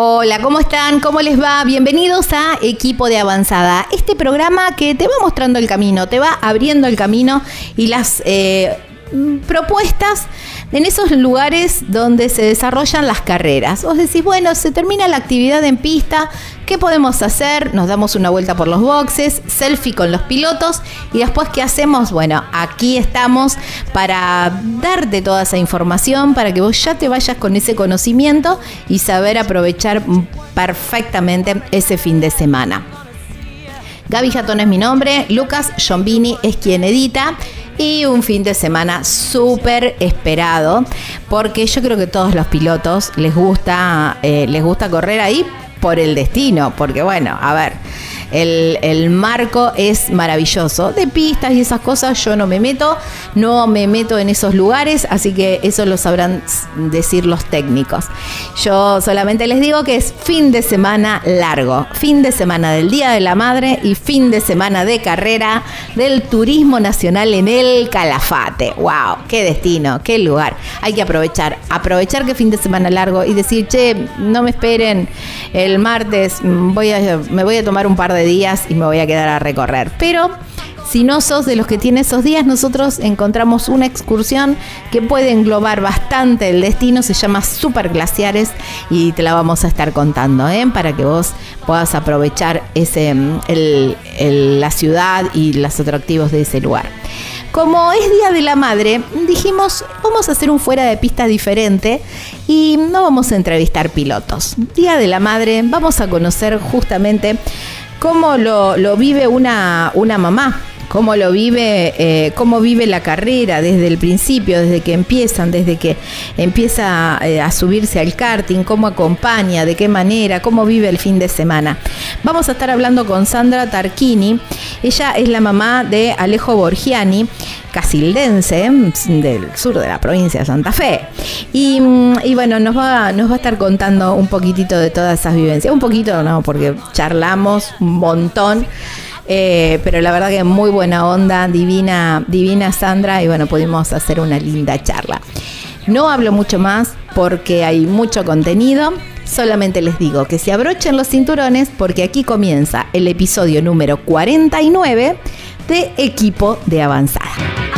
Hola, ¿cómo están? ¿Cómo les va? Bienvenidos a Equipo de Avanzada, este programa que te va mostrando el camino, te va abriendo el camino y las eh, propuestas en esos lugares donde se desarrollan las carreras. Vos decís, bueno, se termina la actividad en pista, ¿qué podemos hacer? Nos damos una vuelta por los boxes, selfie con los pilotos y después ¿qué hacemos? Bueno, aquí estamos para darte toda esa información, para que vos ya te vayas con ese conocimiento y saber aprovechar perfectamente ese fin de semana. Gaby Jatón es mi nombre, Lucas Giombini es quien edita y un fin de semana súper esperado porque yo creo que todos los pilotos les gusta, eh, les gusta correr ahí por el destino, porque bueno, a ver, el, marco es maravilloso. De pistas y esas cosas yo no me meto, no me meto en esos lugares, así que eso lo sabrán decir los técnicos. Yo solamente les digo que es fin de semana largo, fin de semana del Día de la Madre y fin de semana de carrera del Turismo Nacional en el Calafate. ¡Wow! ¡Qué destino! ¡Qué lugar! Hay que aprovechar, aprovechar que fin de semana largo y decir, che, no me esperen el martes, voy a, me voy a tomar un par de días y me voy a quedar a recorrer. Pero si no sos de los que tiene esos días, nosotros encontramos una excursión que puede englobar bastante el destino, se llama Super Glaciares y te la vamos a estar contando, ¿eh? para que vos puedas aprovechar ese, la ciudad y los atractivos de ese lugar. Como es Día de la Madre, dijimos, vamos a hacer un fuera de pista diferente y no vamos a entrevistar pilotos. Día de la Madre, vamos a conocer justamente cómo lo, lo vive una, una mamá cómo lo vive, eh, cómo vive la carrera desde el principio, desde que empiezan, desde que empieza eh, a subirse al karting, cómo acompaña, de qué manera, cómo vive el fin de semana. Vamos a estar hablando con Sandra Tarquini. Ella es la mamá de Alejo Borgiani, casildense del sur de la provincia de Santa Fe. Y, y, bueno, nos va, nos va a estar contando un poquitito de todas esas vivencias. Un poquito, no, porque charlamos un montón. Eh, pero la verdad que muy buena onda, divina, divina Sandra, y bueno, pudimos hacer una linda charla. No hablo mucho más porque hay mucho contenido. Solamente les digo que se abrochen los cinturones porque aquí comienza el episodio número 49 de Equipo de Avanzada.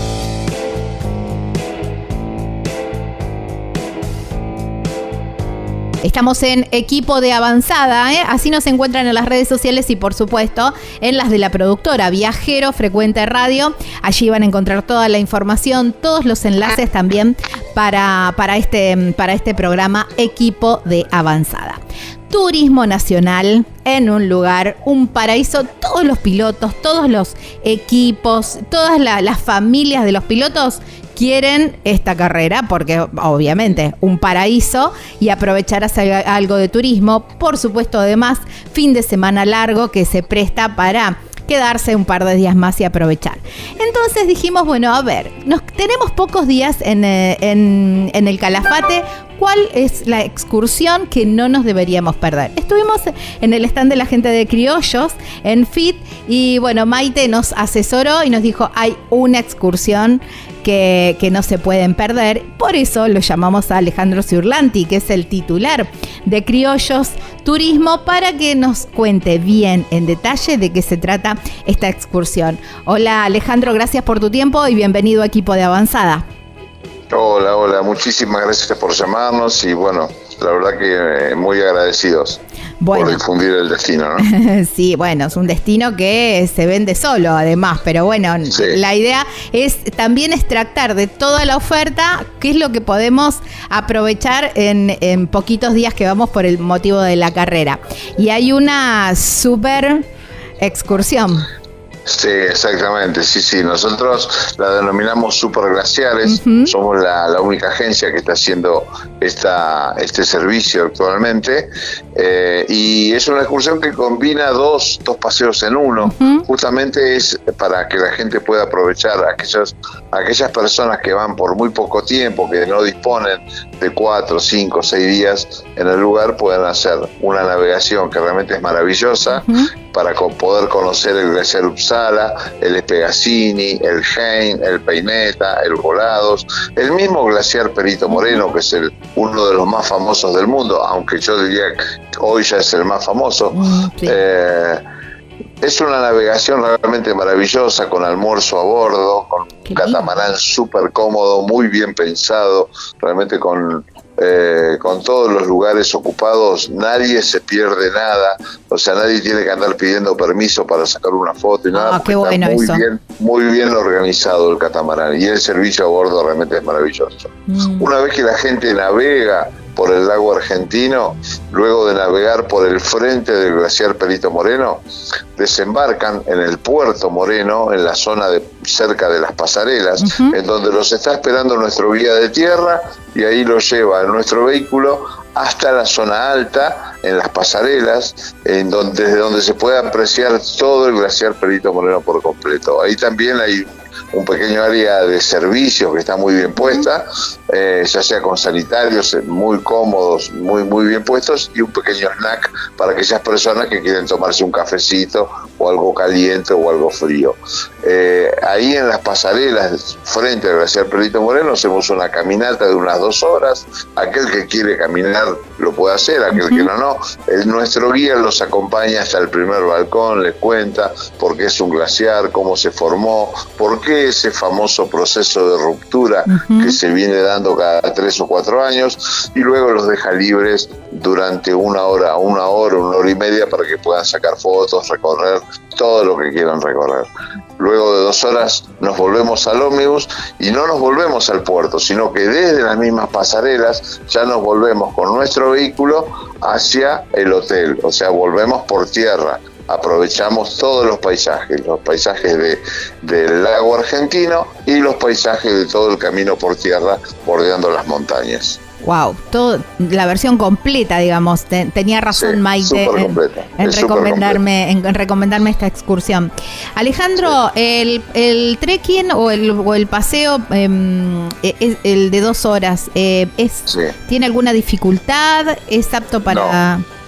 Estamos en equipo de avanzada, ¿eh? así nos encuentran en las redes sociales y por supuesto en las de la productora Viajero Frecuente Radio. Allí van a encontrar toda la información, todos los enlaces también para, para, este, para este programa Equipo de Avanzada. Turismo Nacional en un lugar, un paraíso. Todos los pilotos, todos los equipos, todas las familias de los pilotos quieren esta carrera porque obviamente un paraíso y aprovechar algo de turismo. Por supuesto, además, fin de semana largo que se presta para quedarse un par de días más y aprovechar. Entonces dijimos, bueno, a ver, nos, tenemos pocos días en, eh, en el Calafate. ¿Cuál es la excursión que no nos deberíamos perder? Estuvimos en el stand de la gente de Criollos, en FIT, y bueno, Maite nos asesoró y nos dijo, hay una excursión que, no se pueden perder. Por eso lo llamamos a Alejandro Ciurlanti, que es el titular de Criollos Turismo, para que nos cuente bien en detalle de qué se trata esta excursión. Hola Alejandro, gracias por tu tiempo y bienvenido a Equipo de Avanzada. Hola, hola, muchísimas gracias por llamarnos y bueno, la verdad que eh, muy agradecidos por difundir el destino, ¿no? sí, bueno, es un destino que se vende solo, además, pero bueno, la idea es también extractar de toda la oferta qué es lo que podemos aprovechar en, en poquitos días que vamos por el motivo de la carrera. Y hay una súper excursión. Sí, exactamente, sí, sí. Nosotros la denominamos superglaciares, somos la, única agencia que está haciendo esta, este servicio actualmente eh, y es una excursión que combina dos, dos paseos en uno. Justamente es para que la gente pueda aprovechar aquellas, aquellas personas que van por muy poco tiempo, que no disponen de cuatro, cinco, seis días en el lugar, puedan hacer una navegación que realmente es maravillosa para poder conocer el glaciar Uppsala, el Espegazzini, el Hein, el Peineta, el Volados, el mismo glaciar Perito Moreno, que es el, uno de los más famosos del mundo, aunque yo diría que hoy ya es el más famoso. Eh, es una navegación realmente maravillosa, con almuerzo a bordo, con un catamarán súper cómodo, muy bien pensado, realmente con eh, con todos los lugares ocupados, nadie se pierde nada, o sea, nadie tiene que andar pidiendo permiso para sacar una foto y nada. Ah, qué muy bien, muy bien organizado el catamarán y el servicio a bordo realmente es maravilloso. Mm. Una vez que la gente navega por el lago argentino, luego de navegar por el frente del glaciar Perito Moreno, desembarcan en el puerto Moreno, en la zona de cerca de las pasarelas, en donde los está esperando nuestro guía de tierra y ahí lo lleva en nuestro vehículo hasta la zona alta, en las pasarelas, en donde, desde donde se puede apreciar todo el glaciar Perito Moreno por completo. Ahí también hay un pequeño área de servicios que está muy bien puesta, eh, ya sea con sanitarios eh, muy cómodos, muy, muy bien puestos, y un pequeño snack para aquellas personas que quieren tomarse un cafecito o algo caliente o algo frío. Eh, ahí en las pasarelas, frente al glaciar Perito Moreno, hacemos una caminata de unas dos horas. Aquel que quiere caminar lo puede hacer, aquel que no, no. El, nuestro guía los acompaña hasta el primer balcón, les cuenta por qué es un glaciar, cómo se formó, por qué ese famoso proceso de ruptura que se viene dando cada tres o cuatro años y luego los deja libres durante una hora, una hora, una hora y media para que puedan sacar fotos, recorrer todo lo que quieran recorrer. Luego de dos horas nos volvemos al ómnibus y no nos volvemos al puerto, sino que desde las mismas pasarelas ya nos volvemos con nuestro vehículo hacia el hotel, o sea, volvemos por tierra aprovechamos todos los paisajes, los paisajes de, del lago argentino y los paisajes de todo el camino por tierra bordeando las montañas. Wow, todo, la versión completa, digamos. tenía razón Maite en, recomendarme, en, recomendarme esta excursión. Alejandro, el, el, trekking o el, o el paseo, em, e, el de dos horas, eh, es, ¿tiene alguna dificultad? ¿Es apto para.? No,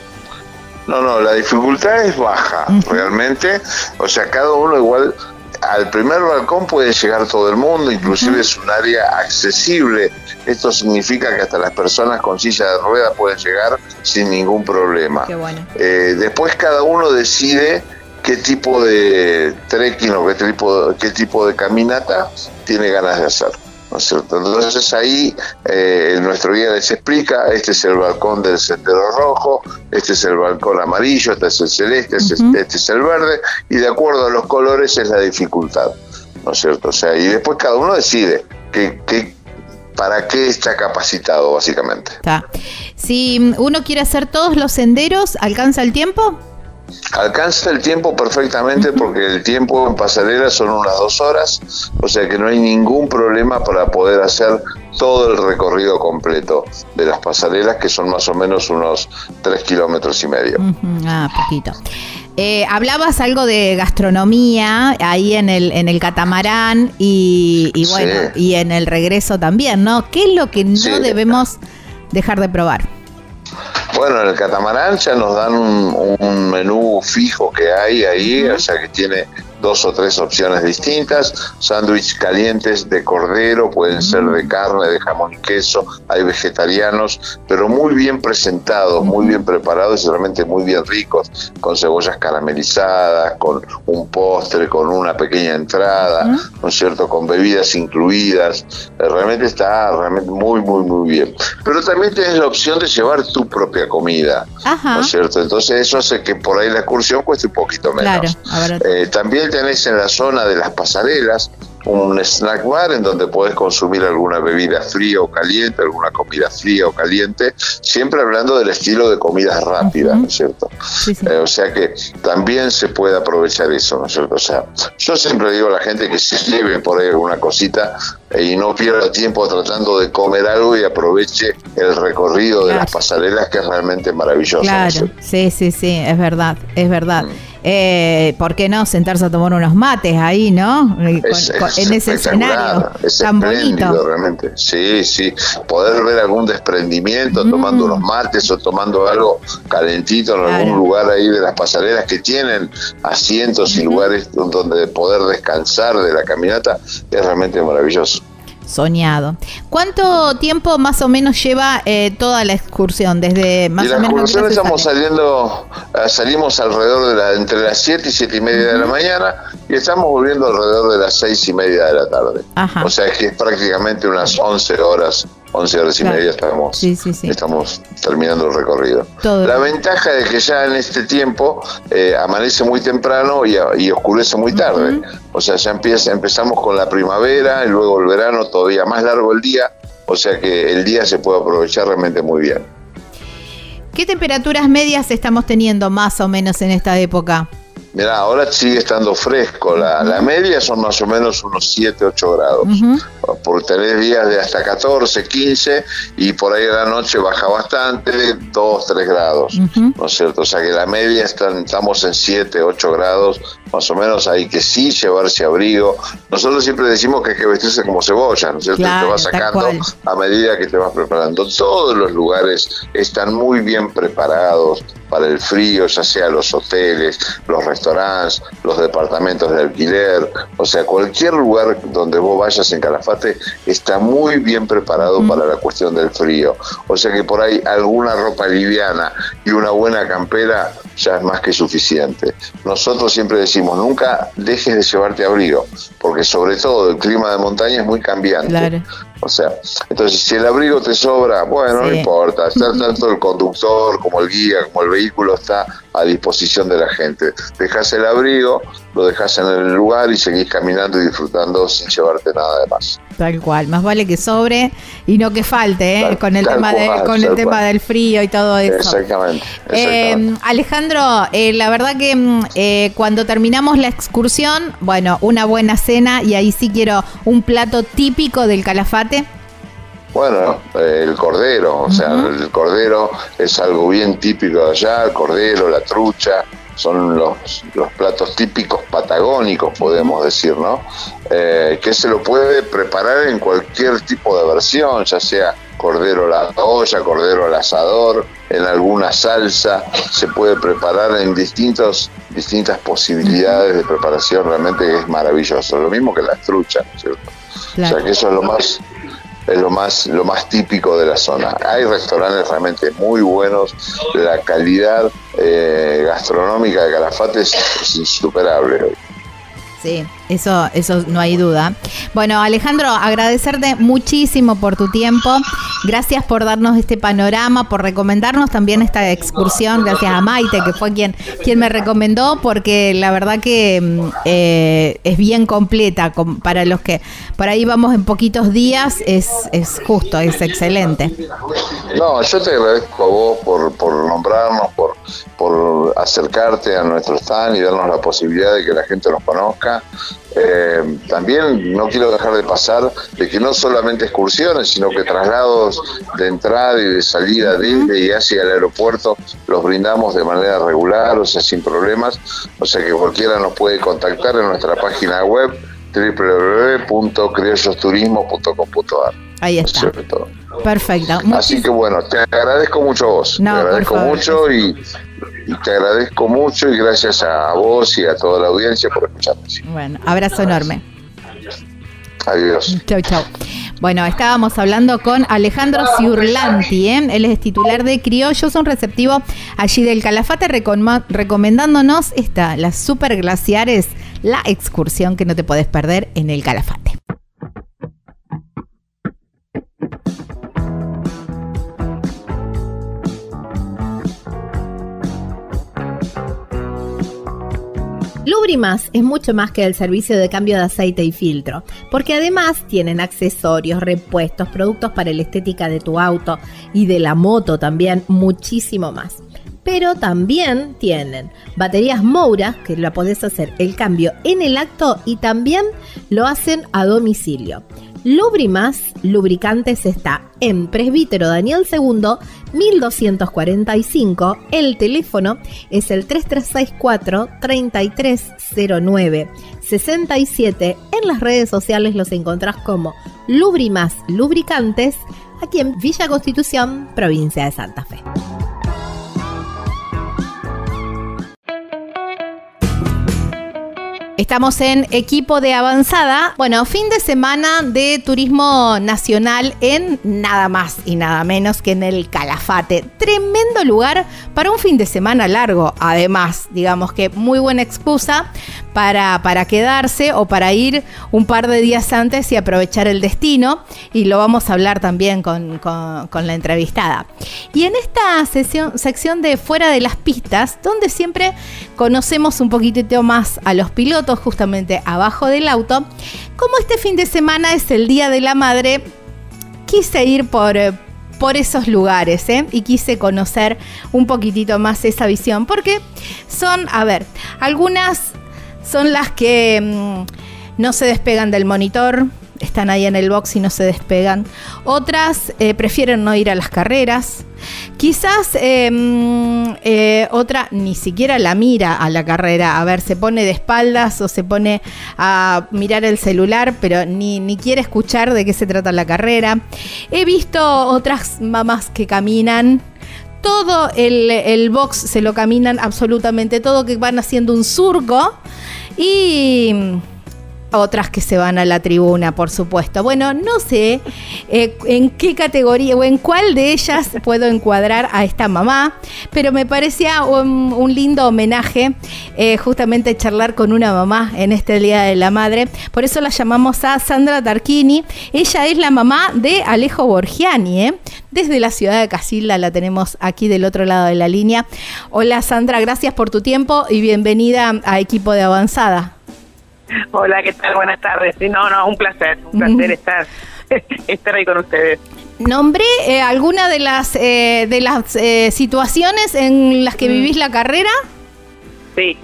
no, la dificultad es baja, realmente. O sea, cada uno igual al primer balcón puede llegar todo el mundo, inclusive es un área accesible. Esto significa que hasta las personas con silla de ruedas pueden llegar sin ningún problema. Qué bueno. Eh, después cada uno decide qué tipo de trekking o qué tipo, qué tipo de caminata tiene ganas de hacer. Entonces ahí eh, nuestro guía les explica, este es el balcón del sendero rojo, este es el balcón amarillo, este es el celeste, este, este es el verde, y de acuerdo a los colores es la dificultad, ¿no es cierto? O sea, y después cada uno decide qué, para qué está capacitado, básicamente. Si uno quiere hacer todos los senderos, ¿alcanza el tiempo? Alcanza el tiempo perfectamente porque el tiempo en pasarela son unas dos horas, o sea que no hay ningún problema para poder hacer todo el recorrido completo de las pasarelas, que son más o menos unos tres kilómetros y medio. Ah, poquito. Eh, hablabas algo de gastronomía ahí en el, en el catamarán y, bueno, y en el regreso también, ¿no? ¿Qué es lo que no debemos dejar de probar? Bueno, en el catamarán ya nos dan un, menú fijo que hay ahí, o sea que tiene dos o tres opciones distintas, sándwich calientes de cordero, pueden ser de carne, de jamón y queso, hay vegetarianos, pero muy bien presentados, muy bien preparados y realmente muy bien ricos, con cebollas caramelizadas, con un postre, con una pequeña entrada, ¿no es cierto?, con bebidas incluidas, eh, realmente está realmente muy, muy, muy bien. Pero también tienes la opción de llevar tu propia comida, ¿no es cierto? Entonces eso hace que por ahí la excursión cueste un poquito menos. Eh, también tenés en la zona de las pasarelas un snack bar en donde puedes consumir alguna bebida fría o caliente, alguna comida fría o caliente, siempre hablando del estilo de comidas rápidas, ¿no es cierto? Eh, o sea que también se puede aprovechar eso, ¿no es cierto? O sea, yo siempre digo a la gente que se lleve por ahí alguna cosita eh, y no pierda tiempo tratando de comer algo y aproveche el recorrido de las pasarelas que es realmente maravilloso. Claro, sí, sí, sí, es verdad, es verdad. Mm eh, ¿por qué no sentarse a tomar unos mates ahí, no? Eh, en ese escenario tan bonito. Realmente. Sí, sí. Poder ver algún desprendimiento mm. tomando unos mates o tomando algo calentito en algún lugar ahí de las pasarelas que tienen asientos y lugares donde poder descansar de la caminata es realmente maravilloso soñado. ¿Cuánto tiempo más o menos lleva eh, toda la excursión? Desde más la excursión estamos saliendo, eh, salimos alrededor de la, entre las 7 y 7 y media de la mañana y estamos volviendo alrededor de las 6 y media de la tarde. O sea que es prácticamente unas 11 horas 11 horas y media estamos, estamos terminando el recorrido. la ventaja es que ya en este tiempo eh, amanece muy temprano y, oscurece muy tarde. O sea, ya empieza, empezamos con la primavera y luego el verano todavía más largo el día. O sea que el día se puede aprovechar realmente muy bien. ¿Qué temperaturas medias estamos teniendo más o menos en esta época? Mira, ahora sigue estando fresco. La, media son más o menos unos 7, 8 grados. Por tener días de hasta 14, 15 y por ahí a la noche baja bastante, 2, 3 grados. ¿No es cierto? O sea que la media estamos en 7, 8 grados. Más o menos hay que sí llevarse abrigo. Nosotros siempre decimos que hay que vestirse como cebolla, ¿no es cierto? te vas sacando a medida que te vas preparando. Todos los lugares están muy bien preparados para el frío, ya sea los hoteles, los restaurantes, los departamentos de alquiler, o sea, cualquier lugar donde vos vayas en Calafate está muy bien preparado para la cuestión del frío. O sea que por ahí alguna ropa liviana y una buena campera ya es más que suficiente. Nosotros siempre decimos, nunca dejes de llevarte abrigo, porque sobre todo el clima de montaña es muy cambiante. O sea, entonces si el abrigo te sobra, bueno, no importa, está tanto el conductor como el guía, como el vehículo está a disposición de la gente. Dejas el abrigo, lo dejas en el lugar y seguís caminando y disfrutando sin llevarte nada de más. Tal cual, más vale que sobre y no que falte, ¿eh? con el tema con el tema del frío y todo eso. Exactamente. Eh, Alejandro, eh, la verdad que mm, eh, cuando terminamos la excursión, bueno, una buena cena y ahí sí quiero un plato típico del Calafate. Bueno, el cordero, o sea, el cordero es algo bien típico de allá, el cordero, la trucha, son los, los platos típicos patagónicos, podemos decir, ¿no? Eh, que se lo puede preparar en cualquier tipo de versión, ya sea cordero a la olla, cordero al asador, en alguna salsa, se puede preparar en distintos, distintas posibilidades de preparación, realmente es maravilloso, lo mismo que la trucha, ¿cierto? O sea que eso es lo más es lo más, lo más típico de la zona. Hay restaurantes realmente muy buenos, la calidad eh, gastronómica de Calafate es, es insuperable. Sí, eso, eso no hay duda. Bueno, Alejandro, agradecerte muchísimo por tu tiempo. Gracias por darnos este panorama, por recomendarnos también esta excursión. Gracias a Maite, que fue quien, quien me recomendó, porque la verdad que mm, eh, es bien completa para los que por ahí vamos en poquitos días. Es, es justo, es excelente. No, yo te agradezco a vos por, por nombrarnos, por, por acercarte a nuestro stand y darnos la posibilidad de que la gente nos conozca. Eh, también no quiero dejar de pasar de que no solamente excursiones, sino que traslados de entrada y de salida desde y hacia el aeropuerto los brindamos de manera regular, o sea, sin problemas. O sea que cualquiera nos puede contactar en nuestra página web www.criollosturismo.com.ar. Ahí está. Perfecto. Así que bueno, te agradezco mucho a vos. te agradezco mucho y y te agradezco mucho y gracias a vos y a toda la audiencia por escucharnos. Bueno, abrazo enorme. Adiós. Chau, chau. Bueno, estábamos hablando con Alejandro Ciurlanti, ¿eh? él es titular de Criollos, un receptivo allí del Calafate, recomendándonos esta, las super glaciares, la excursión que no te podés perder en el Calafate. Lubrimas es mucho más que el servicio de cambio de aceite y filtro, porque además tienen accesorios, repuestos, productos para la estética de tu auto y de la moto también, muchísimo más. Pero también tienen baterías Moura, que la podés hacer el cambio en el acto y también lo hacen a domicilio. Lubrimas Lubricantes está en Presbítero Daniel II, 1245. El teléfono es el 3364 3309 67. En las redes sociales los encontrás como Lubrimas Lubricantes, aquí en Villa Constitución, provincia de Santa Fe. Estamos en equipo de avanzada. Bueno, fin de semana de turismo nacional en nada más y nada menos que en el Calafate. Tremendo lugar para un fin de semana largo. Además, digamos que muy buena excusa para, para quedarse o para ir un par de días antes y aprovechar el destino. Y lo vamos a hablar también con, la entrevistada. Y en esta sesión, sección de Fuera de las Pistas, donde siempre conocemos un poquitito más a los pilotos justamente abajo del auto. Como este fin de semana es el Día de la Madre, quise ir por, eh, por esos lugares ¿eh? y quise conocer un poquitito más esa visión, porque son, a ver, algunas son las que mm, no se despegan del monitor, están ahí en el box y no se despegan. Otras eh, prefieren no ir a las carreras. Quizás eh, otra ni siquiera la mira a la carrera. A ver, se pone de espaldas o se pone a mirar el celular, pero ni, ni quiere escuchar de qué se trata la carrera. He visto otras mamás que caminan todo el, box se lo caminan absolutamente todo, que van haciendo un surco y otras que se van a la tribuna, por supuesto. Bueno, no sé eh, en qué categoría o en cuál de ellas puedo encuadrar a esta mamá, pero me parecía un, lindo homenaje eh, justamente charlar con una mamá en este Día de la Madre. Por eso la llamamos a Sandra Tarquini. Ella es la mamá de Alejo Borgiani, ¿eh? desde la ciudad de Casilda la tenemos aquí del otro lado de la línea. Hola Sandra, gracias por tu tiempo y bienvenida a Equipo de Avanzada. Hola, ¿qué tal? Buenas tardes. Sí, no, no, un placer, un placer estar, estar ahí con ustedes. Nombré eh, alguna de las eh, de las eh, situaciones en las que mm. vivís la carrera. Sí,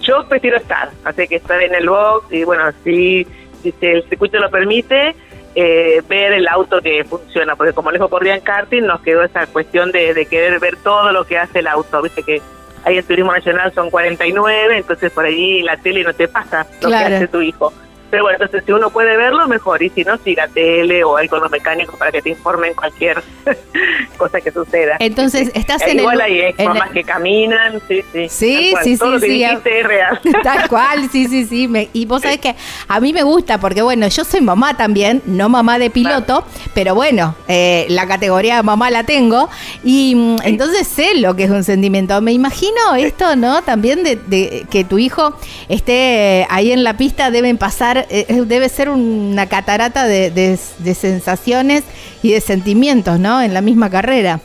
yo prefiero estar, así que estar en el box y bueno, si, si el circuito lo permite, ver el auto que funciona, porque como Alejo corría en karting, nos quedó esa cuestión de, de querer ver todo lo que hace el auto, viste que ahí en Turismo Nacional son 49, entonces por allí la tele no te pasa lo que hace tu hijo. Pero bueno, entonces si uno puede verlo, mejor. Y si no, siga tele o algo con los mecánicos para que te informen cualquier cosa que suceda. Entonces, estás en el... Igual hay mamás que caminan, sí, sí. Sí, sí, Todo sí. Lo que es real. Tal cual, sí, sí, sí. y vos sabés que a mí me gusta porque, bueno, yo soy mamá también, no mamá de piloto, pero bueno, eh, la categoría de mamá la tengo. Y mm, entonces sé lo que es un sentimiento. Me imagino esto, ¿no? También de, de que tu hijo esté ahí en la pista, deben pasar eh, eh, debe ser una catarata de, sensaciones y de sentimientos, ¿no? En la misma carrera.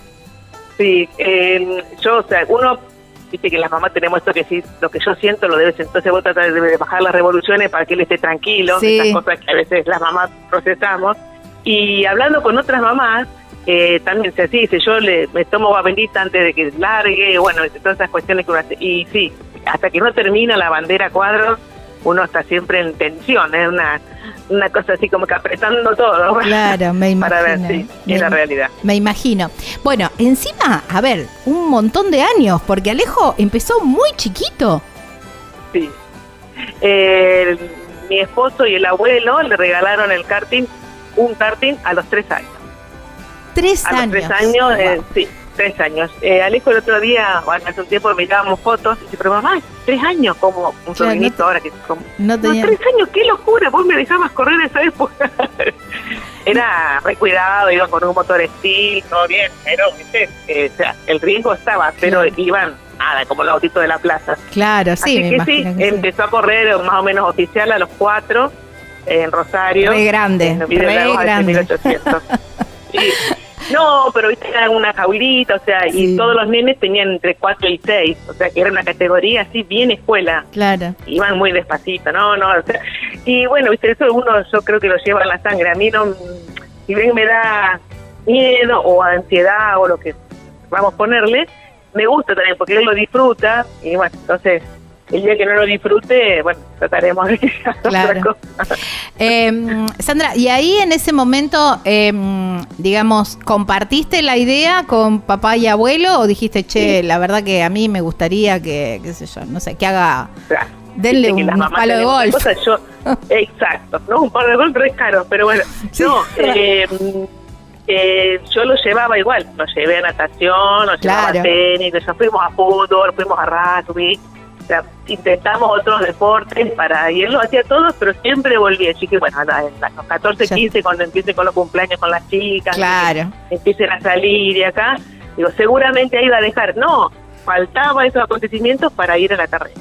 Sí, eh, yo, o sea, uno, dice que las mamás tenemos esto que sí, lo que yo siento lo debes, entonces vos tratás de bajar las revoluciones para que él esté tranquilo, esas cosas que a veces las mamás procesamos. Y hablando con otras mamás, también se dice, yo le, me tomo bendita antes de que largue, bueno, todas esas cuestiones que uno hace. Y sí, hasta que no termina la bandera cuadros, uno está siempre en tensión, es una, una cosa así como que apretando todo. Claro, me imagino. Para ver si es la realidad. Me imagino. Bueno, encima, a ver, un montón de años, porque Alejo empezó muy chiquito. Sí. mi esposo y el abuelo le regalaron el karting, un karting a los tres años. Tres a años. Los tres años, eh, sí. Tres años. Eh, Alejo el otro día, bueno, hace un tiempo mirábamos fotos y dice, pero mamá, tres años como un Claro, sobrinito no te- ahora que como, no "No, tenía- tres años, qué locura, vos me dejabas correr esa época. Era re cuidado, iban con un motor steel, todo bien, pero. Eh, o sea, el riesgo estaba, pero Claro. iban nada, como el autito de la plaza. Claro, sí, Así me que sí, empezó a correr más o menos oficial a los cuatro en Rosario. Re grande, hace grande. 1800. Sí. No, pero viste, era una jaulita, o sea, Sí. y todos los nenes tenían entre 4 y 6, o sea, que era una categoría así bien escuela. Claro. Iban muy despacito, no, no, o sea, y bueno, viste, eso uno yo creo que lo lleva en la sangre. A mí no, si bien me da miedo o ansiedad o lo que vamos a ponerle, me gusta también porque él lo disfruta y bueno, entonces el día que no lo disfrute, bueno, trataremos de hacer Claro. otra cosa. Eh, Sandra, y ahí en ese momento, eh, digamos, ¿compartiste la idea con papá y abuelo o dijiste, che, la verdad que a mí me gustaría que, qué sé yo, no sé, que haga, O sea, denle que un palo de golf? cosas, yo, exacto, no un palo de golf, es caro, pero bueno, Sí. no, eh, eh, yo lo llevaba igual, lo llevé a natación, lo llevaba Claro. a tenis, fuimos a fútbol, fuimos a rugby, intentamos otros deportes para, y él lo hacía todos, pero siempre volvía, así que bueno, a la- a los 14, Ya. 15, cuando empiecen con los cumpleaños con las chicas, Claro, empiecen a salir y acá, digo, seguramente ahí va a dejar, no, faltaba esos acontecimientos para ir a la carrera.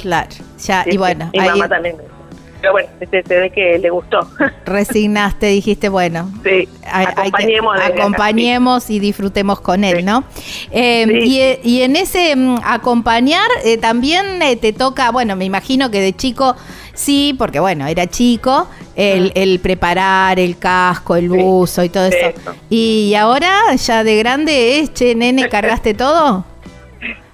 claro. Ya, Sí, y sí. bueno, Mi ahí mamá también. Pero bueno, este, se ve que le gustó. resignaste, dijiste, bueno, sí, hay- hay que- acompañemos. acá, acompañemos y disfrutemos con él, Sí. ¿no? Eh, Sí, y, y en ese mm, acompañar eh, también eh, te toca, bueno, me imagino que de chico sí, porque bueno, era chico, el, el preparar el casco, el buzo y todo eso. Eso. Y ahora, ya de grande, es, che, nene, ¿cargaste todo?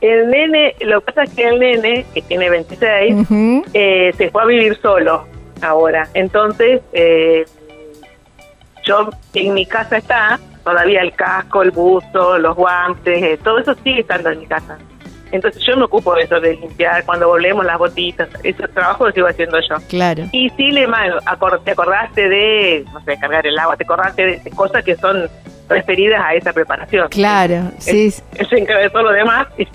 El nene, lo que pasa es que el nene, que tiene 26, Ujú. eh, se fue a vivir solo ahora. Entonces, eh, yo en mi casa está todavía el casco, el buzo, los guantes, eh, todo eso sigue estando en mi casa. Entonces yo me ocupo de eso, de limpiar cuando volvemos las botitas, ese trabajo lo sigo haciendo yo. Claro. Y sí, le mando, te acordaste de, no sé, cargar el agua, te acordaste de cosas que son referidas a esa preparación. Claro, sí, encarga de todo lo demás. y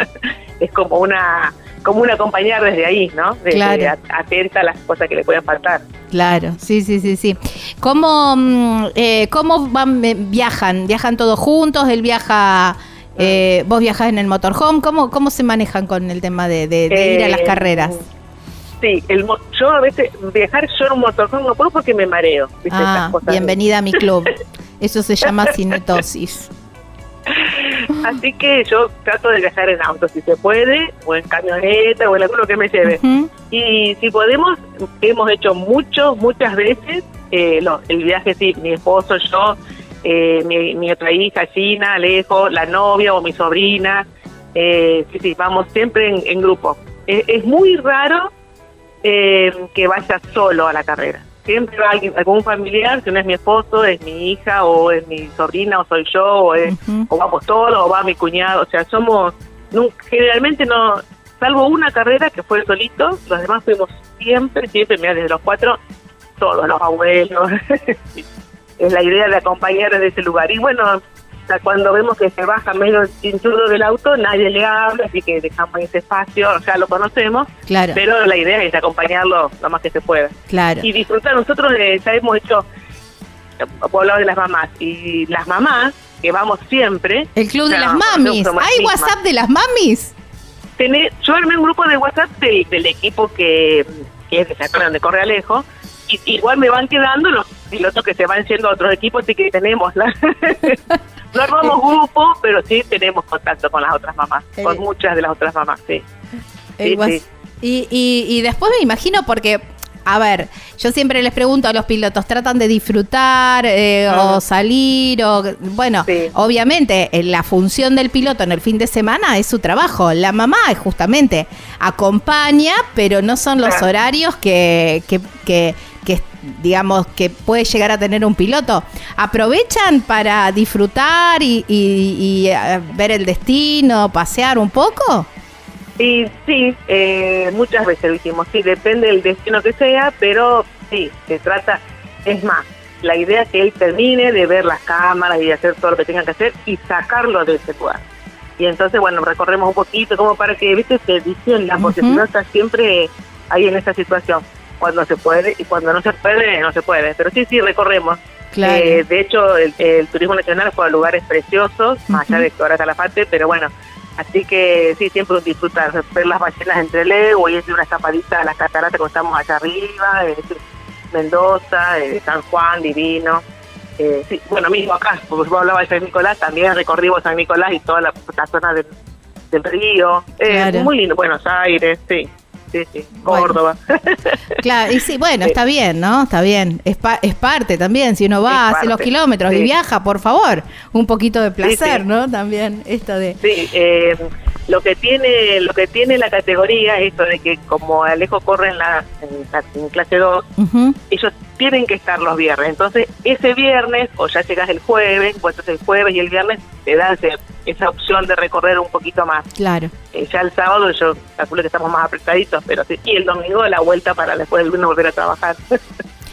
es como una como un acompañar desde ahí, ¿no? De, Claro. atenta a las cosas que le pueden faltar. Claro, sí, sí, sí, sí. ¿Cómo, mm, eh, cómo van, eh, viajan? ¿Viajan todos juntos? ¿Él viaja, eh, vos viajás en el motorhome? ¿Cómo, cómo se manejan con el tema de, de- de ir a las Eh, carreras? Sí, el yo a veces viajar yo en un motorhome no puedo porque me mareo. ¿viste? Ah, Esas cosas. bienvenida a mi club. Eso se llama cinetosis. Así que yo trato de viajar en auto si se puede, o en camioneta, o en alguno que me lleve. Y si podemos, hemos hecho mucho, muchas veces eh, lo- el viaje, sí, mi esposo, yo, eh, mi, mi otra hija, Gina, Alejo, la novia o mi sobrina. Eh, sí, sí, vamos siempre en, en grupo. Es, es muy raro eh, que vaya solo a la carrera. Siempre va alguien- algún familiar, si no es mi esposo, es mi hija, o es mi sobrina, o soy yo, o, es, o vamos todos, o va mi cuñado. O sea, somos, generalmente no, salvo una carrera que fue solito, los demás fuimos siempre, siempre, mira, desde los cuatro, todos los abuelos. es la idea de acompañar desde ese lugar. Y bueno, o sea, cuando vemos que se baja medio el cinturón del auto, nadie le habla, así que dejamos ese espacio, ya lo conocemos, Claro, pero la idea es acompañarlo lo más que se pueda. claro. Y disfrutar, nosotros eh, ya hemos hecho, puedo hablar de las mamás, y las mamás, que vamos siempre, El club de las mamis. ¿Hay. WhatsApp de las mamis? tener, yo armé un grupo de WhatsApp del, del equipo que, que es de Sacón, donde corre Alejo, y igual me van quedando los pilotos que se van yendo a otros equipos, así que tenemos la... no armamos grupo, pero sí tenemos contacto con las otras mamás, Eh. con muchas de las otras mamás, sí. El Sí. Y, y, y después me imagino porque, a ver, yo siempre les pregunto a los pilotos, ¿tratan de disfrutar eh, Ah. o salir? o Bueno, Sí. obviamente eh, la función del piloto en el fin de semana es su trabajo. La mamá justamente acompaña, pero no son los horarios que, que, que, digamos, que puede llegar a tener un piloto. ¿Aprovechan para disfrutar y, y- y, eh, ver el destino, pasear un poco? Y sí, eh, muchas veces lo hicimos, sí, depende del destino que sea, pero sí, se trata, es más, la idea es que él termine de ver las cámaras y hacer todo lo que tenga que hacer y sacarlo de ese lugar. Y entonces, bueno, recorremos un poquito como para que, viste, te la porque si no estás siempre ahí en esa situación. Cuando se puede y cuando no se puede, no se puede. Pero sí, sí, recorremos. Eh, de hecho, el, turismo nacional fue a lugares preciosos, más allá de ahora Calafate, pero bueno, así que sí, siempre disfrutar, ver las ballenas entre Lego y es una escapadita a las cataratas cuando estamos allá arriba, Mendoza, eh, San Juan, Divino. Eh, sí, bueno, mismo acá, porque vos hablabas de San Nicolás, también recorrimos San Nicolás y toda la, zona del, río. Eh, Muy lindo, Buenos Aires, sí sí, sí, Córdoba. claro, y sí, bueno, está bien, ¿no? Está bien. Es, es parte también. Si uno va, hace los kilómetros y viaja, por favor, un poquito de placer, ¿no? También esto de. Sí, eh, lo que tiene lo que tiene la categoría es esto de que como Alejo corre en la en, clase 2, ellos tienen que estar los viernes. Entonces, ese viernes, o ya llegas el jueves, pues entonces el jueves y el viernes te dan esa opción de recorrer un poquito más. Claro. Eh, ya el sábado yo calculo que estamos más apretaditos, pero sí, y el domingo la vuelta para después del lunes volver a trabajar.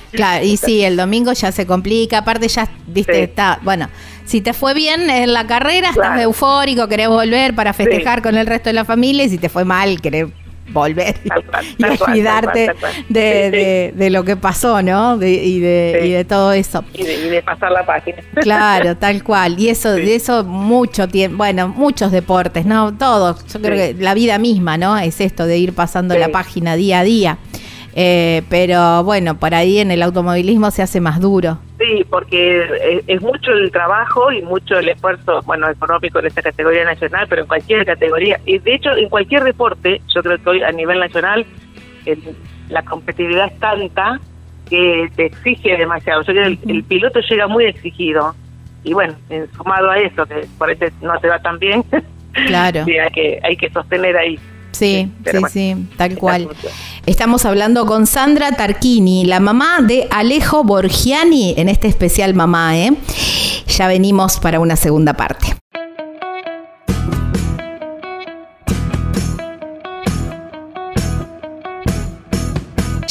Claro, y sí, el domingo ya se complica, aparte ya, viste, está, bueno, si te fue bien en la carrera, estás eufórico, querés volver para festejar con el resto de la familia, y si te fue mal, querés volver y, olvidarte de, lo que pasó, ¿no? y, de, y de todo eso. Y de, pasar la página. Claro, tal cual. Y eso, de eso mucho tiempo, bueno, muchos deportes, ¿no? Todos. Yo creo que la vida misma, ¿no? Es esto de ir pasando la página día a día. Eh, pero bueno, por ahí en el automovilismo se hace más duro. Sí, porque es, mucho el trabajo y mucho el esfuerzo, bueno, económico en esta categoría nacional, pero en cualquier categoría. Y de hecho, en cualquier deporte, yo creo que hoy a nivel nacional la competitividad es tanta que te exige demasiado. Yo creo que el, piloto llega muy exigido. Y bueno, sumado a eso, que por eso no se va tan bien, claro. hay, que, hay que sostener ahí. Sí, sí, sí, tal cual. Estamos hablando con Sandra Tarquini, la mamá de Alejo Borgiani, en este especial mamá, ¿eh? Ya venimos para una segunda parte.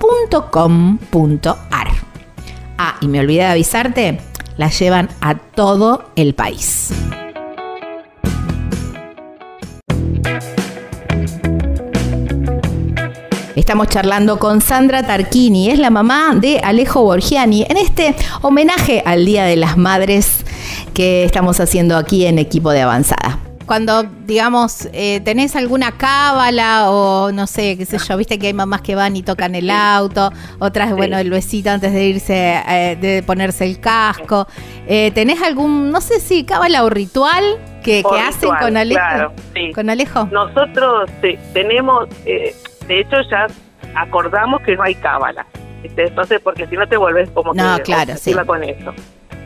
.com.ar. Ah, y me olvidé de avisarte, la llevan a todo el país. Estamos charlando con Sandra Tarquini, es la mamá de Alejo Borgiani, en este homenaje al Día de las Madres que estamos haciendo aquí en Equipo de Avanzada cuando, digamos, eh, tenés alguna cábala o no sé, qué sé yo, viste que hay mamás que van y tocan el auto, otras, bueno, el besito antes de irse, eh, de ponerse el casco. Eh, ¿Tenés algún, no sé si cábala o ritual que, hacen con Alejo? Claro, sí. ¿Con Alejo? Nosotros sí, tenemos, de hecho ya acordamos que no hay cábala. Entonces, porque si no te vuelves como no, que claro, sí. con eso.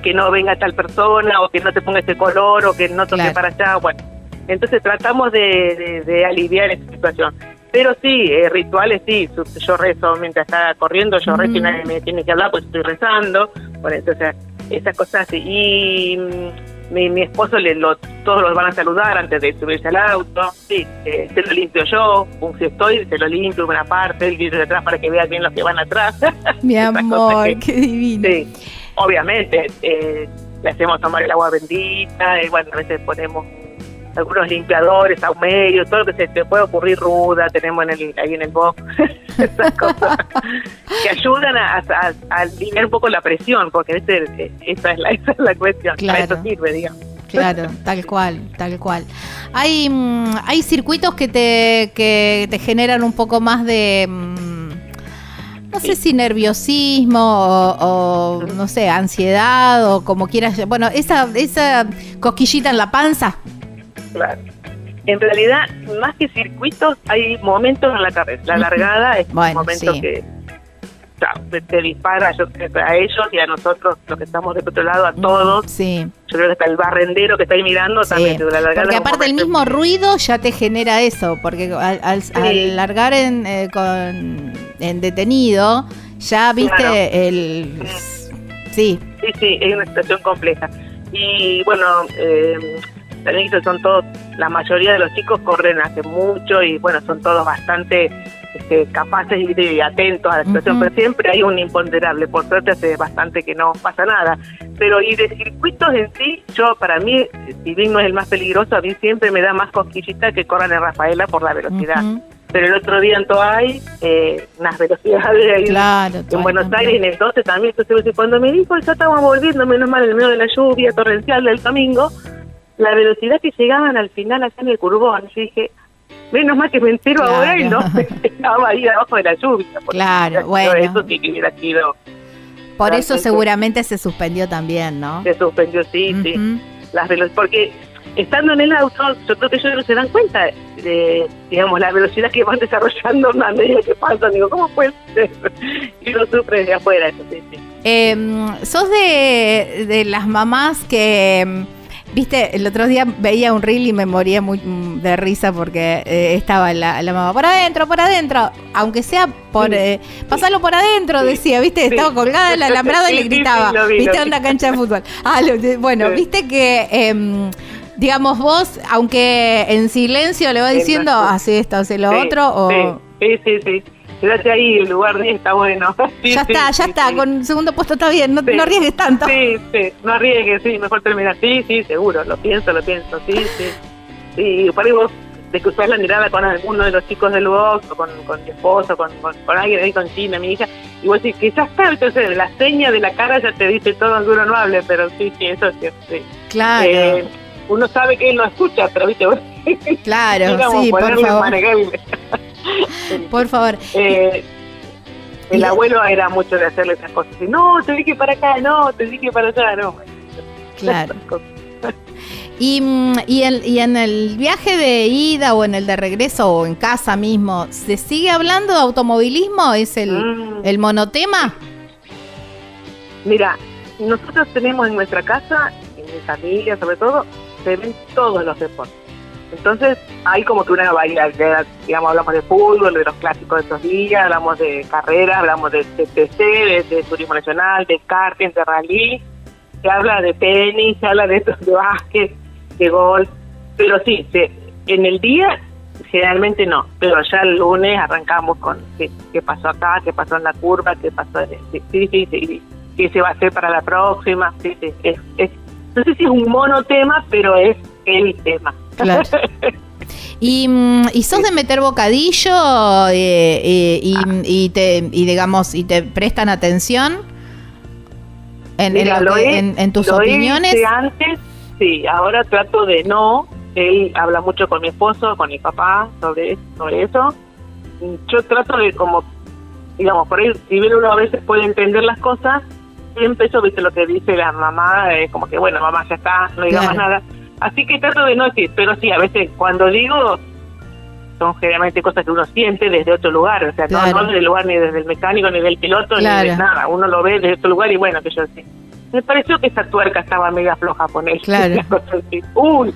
Que no venga tal persona, o que no te ponga este color, o que no toque para allá, bueno. Entonces tratamos de, de, aliviar esa situación. Pero sí, eh, rituales sí, yo rezo mientras está corriendo, yo rezo y nadie me tiene que hablar, pues estoy rezando. Bueno, entonces, esas cosas así. Y mm, mi, mi esposo, le, lo, todos los van a saludar antes de subirse al auto. Sí, eh, se lo limpio yo, un si estoy, se lo limpio una parte, el vidrio de atrás para que vea bien los que van atrás. Mi amor, qué divino. Sí, obviamente, eh, le hacemos tomar el agua bendita, y bueno, a veces ponemos algunos limpiadores, ahumerios, todo lo que se te puede ocurrir, ruda, tenemos en el, ahí en el box, esas cosas que ayudan a, aliviar un poco la presión, porque ese, esa, es la, esa es la cuestión, claro. eso sirve, digamos. Claro, tal cual, tal cual. Hay, mm, hay circuitos que te, que te generan un poco más de, mm, no sé si nerviosismo o, o, no sé, ansiedad o como quieras. Bueno, esa, esa cosquillita en la panza. Claro. En realidad, más que circuitos, hay momentos en la carrera. La largada es un momento que te, dispara a ellos y a nosotros, los que estamos de otro lado, a todos. Sí. Yo creo que hasta el barrendero que está ahí mirando también. La largada porque aparte el mismo ruido ya te genera eso, porque al, largar en, eh, con, en detenido, ya viste el... Sí. Sí, sí, es una situación compleja. Y bueno, eh, también son todos, la mayoría de los chicos corren hace mucho y bueno, son todos bastante este, capaces y, atentos a la situación, pero siempre hay un imponderable, por suerte hace bastante que no pasa nada. Pero y de circuitos en sí, yo para mí, si bien no es el más peligroso, a mí siempre me da más cosquillita que corran en Rafaela por la velocidad. Pero el otro día en Toay, eh, unas velocidades ahí claro, en Buenos Aires, en el 12 también. Entonces, cuando me dijo, ya estábamos volviendo, menos mal, en el medio de la lluvia torrencial del domingo, la velocidad que llegaban al final allá en el curbón. Yo dije, menos mal que me entero ahora y no estaba ahí abajo de la lluvia. Claro, bueno. Eso sí que hubiera sido. Por eso seguramente se suspendió también, ¿no? Se suspendió, sí, sí. Las porque estando en el auto, yo creo que ellos no se dan cuenta de, digamos, la velocidad que van desarrollando a medida que pasan. Digo, ¿cómo puede ser? y lo sufre de afuera, eso sí, sí. Eh, ¿Sos de, de las mamás que Viste, el otro día veía un reel y me moría muy mm, de risa porque eh, estaba la, mamá, por adentro, por adentro, aunque sea por, eh, pasarlo por adentro, decía, viste, estaba colgada en la alambrada y le gritaba, viste, en la cancha de fútbol. Ah, bueno, viste que... Em, digamos vos, aunque en silencio le va diciendo, hace esto, hace lo otro, o... Sí, sí, sí quédate ahí, el lugar 10 está bueno. ya está, ya está, con el segundo puesto está bien, no, no, arriesgues tanto. Sí, sí, no arriesgues, sí, mejor terminar. Sí, sí, seguro, lo pienso, lo pienso, sí, sí. Sí, por ahí vos te cruzás la mirada con alguno de los chicos del box, o con, con mi esposo, con, con, alguien ahí, con China, mi hija, y vos decís ya está, entonces la seña de la cara ya te dice todo, aunque uno no hable, pero sí, sí, eso es cierto, sí. Claro. Eh, uno sabe que él no escucha, pero viste, vos... Claro, sí, por favor. Por favor. Eh, el abuelo era mucho de hacerle esas cosas. no, te dije para acá, no, te dije para allá, no. Claro. Y, mm, y, en el viaje de ida o en el de regreso o en casa mismo, ¿se sigue hablando de automovilismo? ¿Es el, mm. el monotema? Mira, nosotros tenemos en nuestra casa, en mi familia sobre todo, se ven todos los deportes. Entonces hay como que una variedad, digamos, hablamos de fútbol, de los clásicos de estos días, hablamos de carreras, hablamos de TTC, de, turismo nacional, de karting, de rally, se habla de tenis, se habla de, de básquet, de golf, pero sí, en el día generalmente no, pero ya el lunes arrancamos con qué, pasó acá, qué pasó en la curva, qué pasó, sí, sí, sí, sí, qué se va a hacer para la próxima, sí, sí, es, es, no sé si es un monotema, pero es el tema. Claro. ¿Y, mm, ¿Y, sos de meter bocadillo eh, eh, y, ah. y, te, y digamos y te prestan atención en, en, tus opiniones? antes, sí, ahora trato de no. Él habla mucho con mi esposo, con mi papá sobre, sobre eso. Yo trato de como, digamos, por ahí, si bien uno a veces puede entender las cosas, siempre eso, viste lo que dice la mamá, como que bueno, mamá ya está, no diga más nada Así que trato de no decir, pero sí, a veces cuando digo, son generalmente cosas que uno siente desde otro lugar, o sea, no, no desde el lugar ni desde el mecánico, ni del piloto, ni de nada, uno lo ve desde otro lugar y bueno, que yo sé. Me pareció que esa tuerca estaba mega floja con él. Claro. Uy,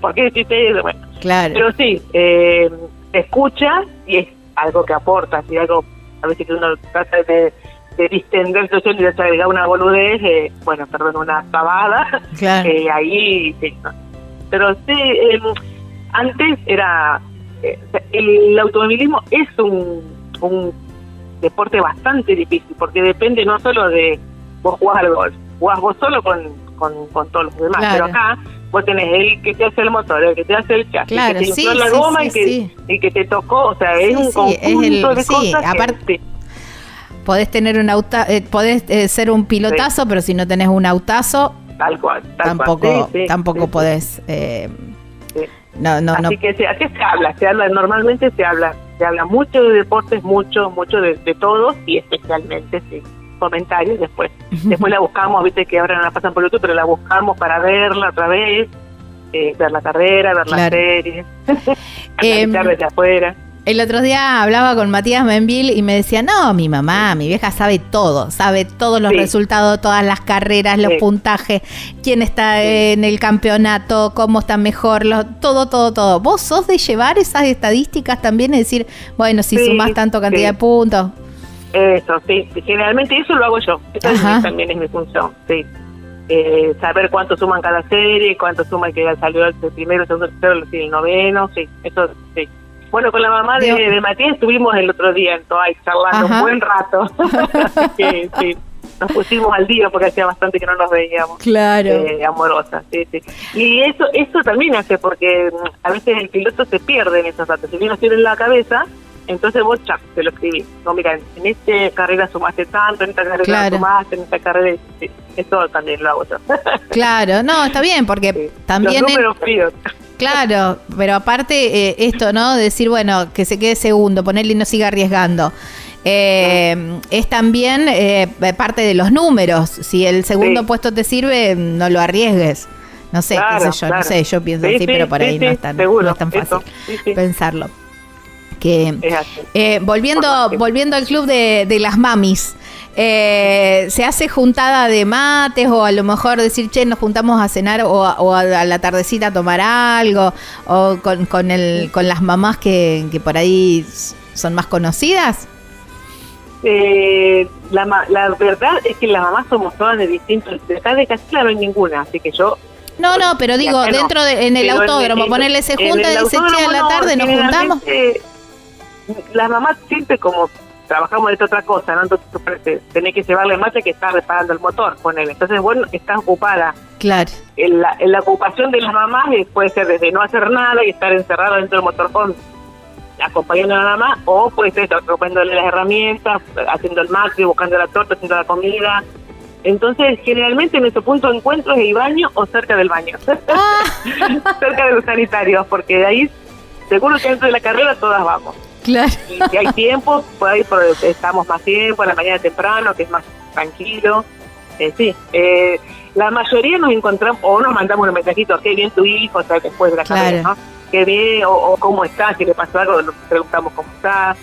¿por qué deciste eso? Bueno, claro. Pero sí, eh, escucha y es algo que aporta, si algo, a veces que uno trata de, de distender y de agregar una boludez, eh, bueno, perdón, una pavada, claro. eh, ahí Pero sí, eh, antes era, eh, el automovilismo es un, un deporte bastante difícil, porque depende no solo de vos jugás al golf, jugás vos solo con, con, con todos los demás, pero acá vos tenés el que te hace el motor, el que te hace el chasis, el que te sí, la sí, goma sí, y, que, y que te tocó, o sea, es un sí, conjunto es el- de cosas. aparte-. Podés tener un auta, eh, podés eh, ser un pilotazo, pero si no tenés un autazo, Tal cual, tal tampoco, cual. Sí, sí, tampoco podés. eh, no, no, no. Así que se, habla, se habla, normalmente se habla, se habla mucho de deportes, mucho, mucho de, de todos y especialmente, sí, comentarios después. Después la buscamos, viste que ahora no la pasan por YouTube, pero la buscamos para verla otra vez, eh, ver la carrera, ver la Claro. serie, Em, analizar desde afuera. El otro día hablaba con Matías Menville y me decía, no, mi mamá, mi vieja sabe todo, sabe todos los Sí. resultados, todas las carreras, los Sí. puntajes, quién está Sí. en el campeonato, cómo está mejor, lo- todo, todo, todo. ¿Vos sos de llevar esas estadísticas también y decir, bueno, si sumás tanto cantidad de puntos? Eso, sí, generalmente eso lo hago yo, también es mi función, sí. Eh, saber cuánto suman cada serie, cuánto suma el que salió el primero, el segundo, el tercero, el noveno, sí, eso sí. Bueno, con la mamá de, Matías estuvimos el otro día en Toay charlando Ajá. un buen rato, que sí, nos pusimos al día porque hacía bastante que no nos veíamos. Claro. Eh, amorosa, sí, sí. Y eso eso también hace porque mm, a veces el piloto se pierde en esos datos. Si bien los tiene en la cabeza, entonces vos chac, te lo escribís. No, mira, en esta carrera sumaste tanto, en esta carrera Claro. sumaste, en esta carrera... sí, eso también lo hago yo. Claro, no, está bien, porque Sí. también... Los en- números fríos. Claro, pero aparte eh, esto, ¿no? Decir, bueno, que se quede segundo, ponerle y no siga arriesgando. Eh, es también eh, parte de los números. Si el segundo Sí. puesto te sirve, no lo arriesgues. No sé, Claro, qué sé yo, no sé, yo pienso Sí, así, sí, pero por ahí no, es tan, seguro, no es tan fácil eso, pensarlo. Que, eh, volviendo, volviendo al club de, de las mamis, eh, ¿se hace juntada de mates o a lo mejor decir, che, nos juntamos a cenar o, a- o a, a la tardecita a tomar algo? ¿O con, con, el, con las mamás que, que por ahí son más conocidas? Eh, la, la verdad es que las mamás somos todas de distintos. De acá de Castilla no hay ninguna, así que yo No, no, pero digo, no. dentro de, en el autódromo, en- ponerle se junta y che, a la tarde nos juntamos. Las mamás siempre como trabajamos esta otra cosa, ¿no? Entonces parece, tenés que llevarle mate que está reparando el motor, ponele. Entonces, bueno, estás ocupada. Claro, En la, en la ocupación de las mamás eh, puede ser desde no hacer nada y estar encerrado dentro del motorhome acompañando a la mamá, o puede ser acompañándole las herramientas, haciendo el mate, buscando la torta, haciendo la comida. Entonces, generalmente nuestro punto de encuentro es el baño o cerca del baño. Ah. cerca de los sanitarios, porque de ahí, seguro que dentro de la carrera todas vamos. Claro. Y si hay tiempo, ahí por- estamos más tiempo, a la mañana temprano, que es más tranquilo. Eh, sí, eh, la mayoría nos encontramos, o nos mandamos un mensajito, qué bien tu hijo, o sea, después de la Claro. carrera, ¿no? Qué bien, o, o cómo está, si le pasó algo, nos preguntamos cómo está.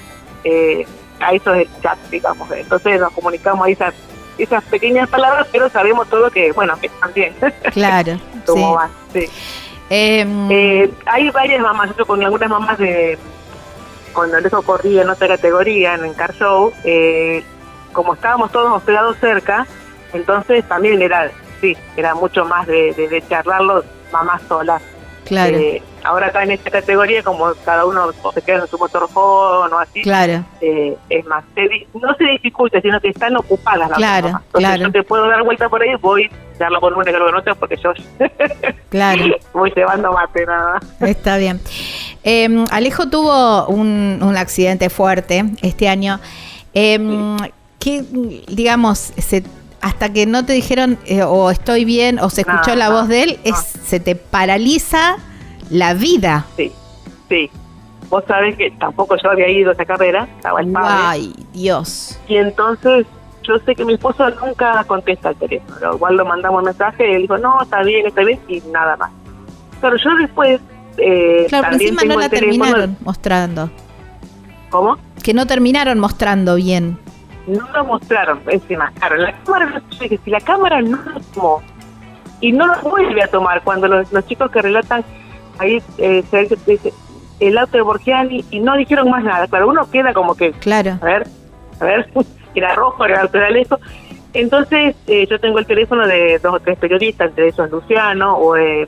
Eh, a eso es el chat, digamos. Entonces nos comunicamos ahí esas, esas pequeñas palabras, pero sabemos todo que, bueno, que están bien. Claro, sí. cómo van, sí. Em, Eh, hay varias mamás, yo con algunas mamás de cuando eso corría en otra categoría, en el car show, eh, como estábamos todos hospedados cerca, entonces también era, sí, era mucho más de, de, de charlarlo mamás solas. claro, Eh, ahora acá en esta categoría, como cada uno se queda en su motorhome o así, claro. eh, es más, se no se dificulta, sino que están ocupadas las Claro, mamás. Entonces claro. yo te puedo dar vuelta por ahí, voy, charlo con una que con otra, porque yo Claro. voy llevando mate nada más. Está bien. Eh, Alejo tuvo un, un accidente fuerte este año. Eh, ¿Qué, digamos, se- hasta que no te dijeron eh, o estoy bien o se escuchó No, la no, voz de él, es, no. se te paraliza la vida? Sí, sí. Vos sabés que tampoco yo había ido a esa carrera, estaba el padre. Ay, Dios. Y entonces yo sé que mi esposo nunca contesta el teléfono. Igual lo mandamos un mensaje y él dijo, no, está bien, está bien, y nada más. Pero yo después eh, claro, pero encima no la terminaron mostrando. ¿Cómo? Que no terminaron mostrando bien. No lo mostraron, encima. Claro, la cámara, dije, si la cámara no lo tomó y no lo vuelve a tomar cuando los, los chicos que relatan ahí eh, se ve que dice el auto de Borgiani y no dijeron más nada. Claro, uno queda como que, Claro. a ver, a ver, era rojo, era el auto. Entonces, eh, yo tengo el teléfono de dos o tres periodistas, entre esos Luciano, o eh,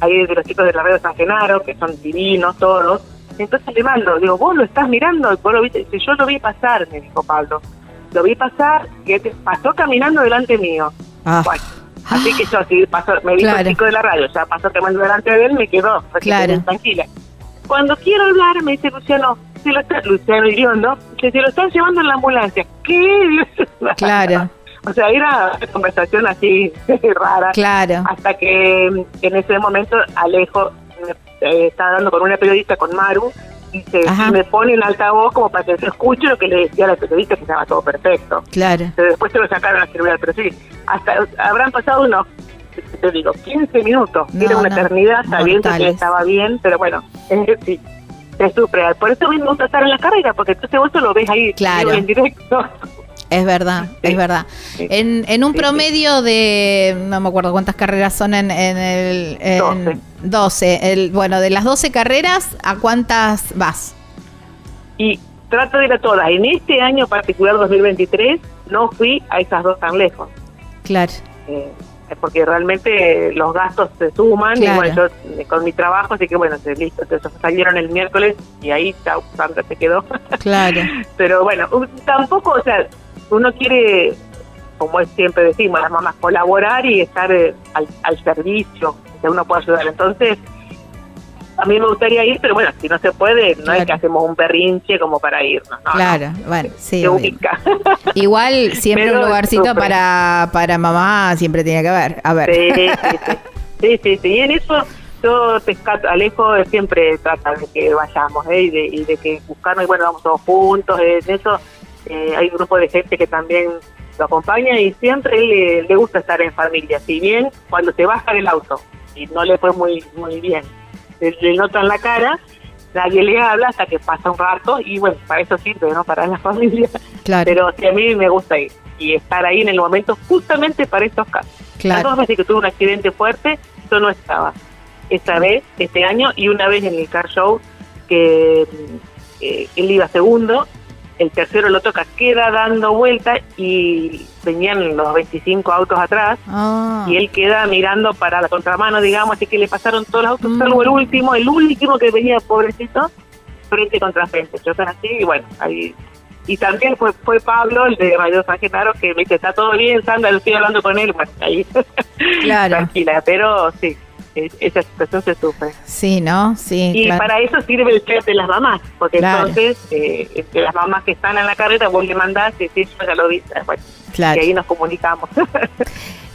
ahí de los chicos de la red de San Genaro, que son divinos todos. Entonces le mando, digo, vos lo estás mirando, vos lo viste, Dice, yo lo vi pasar, me dijo Pablo. Lo vi pasar, que te- pasó caminando delante mío. Ah. Bueno, así que yo, sí, pasó, me dijo Claro. el chico de la radio, ya pasó caminando delante de él, me quedó, así que Claro. tranquila. Cuando quiero hablar, me dice Luciano, se lo está, Luciano Iriondo, que se lo están llevando en la ambulancia. ¿Qué? Claro. O sea, era una conversación así rara. Claro. Hasta que en ese momento Alejo eh, estaba hablando con una periodista, con Maru, y se, me pone en altavoz como para que se escuche lo que le decía a la periodista, que estaba todo perfecto. Claro. Pero después se lo sacaron a celular, pero sí, hasta habrán pasado unos, te digo, 15 minutos. No, Era una no, eternidad sabiendo que mortales. estaba bien, pero bueno, eh, sí. Es súper. Por eso mí me gusta estar en la carrera, porque entonces vos lo ves ahí Claro. en directo. Es verdad, Sí. es verdad. Sí. En, en un Sí, promedio de, no me acuerdo cuántas carreras son en, en el... en 12. 12. El, bueno, de las 12 carreras, ¿a cuántas vas? Y trato de ir a todas. En este año particular 2023 no fui a esas dos tan lejos. Claro. eh, porque realmente los gastos se suman Claro. y bueno, yo eh, con mi trabajo, así que bueno, listo, entonces salieron el miércoles y ahí chau, Sandra se quedó. Claro. Pero bueno, tampoco, o sea, uno quiere, como es siempre decimos, las mamás, colaborar y estar eh, al, al servicio, que uno pueda ayudar. Entonces, a mí me gustaría ir, pero bueno, si no se puede, no Claro. es que hacemos un berrinche como para irnos. No, Claro, bueno, sí. se ubica. Igual siempre Pero un lugarcito para, para mamá siempre tiene que haber. A ver. Sí, sí, sí. Sí, sí, sí. Y en eso yo pescato, Alejo siempre trata de que vayamos ¿eh? y, de, y de que buscarnos y bueno, vamos todos juntos. eh, En eso eh, hay un grupo de gente que también lo acompaña y siempre le, le gusta estar en familia. Si bien cuando se baja del auto y no le fue muy muy bien, le, le notan la cara, nadie le habla hasta que pasa un rato y bueno, para eso sirve, ¿no? Para la familia. Claro, Pero sí, a mí me gusta ir y estar ahí en el momento justamente para estos casos. Las claro. dos veces que tuve un accidente fuerte, yo no estaba. Esta vez, este año, y una vez en el car show, que eh, él iba segundo, el tercero lo toca, queda dando vuelta y venían los 25 autos atrás Ah, y él queda mirando para la contramano, digamos, así que le pasaron todos los autos, Mm. salvo el último, el último que venía, pobrecito, frente contra frente. Chocan así y bueno, ahí. Y también fue fue Pablo, el de Radio San Genaro, que me dice, está todo bien, Sandra, lo estoy hablando con él, bueno, ahí. Claro. Tranquila, pero sí, esa situación se sufre. sí, ¿no? Sí, Y claro. para eso sirve el chat de las mamás, porque Claro. entonces, eh, este, las mamás que están en la carrera, vos le mandás, y decís, yo ya lo vi, bueno, claro. y ahí nos comunicamos.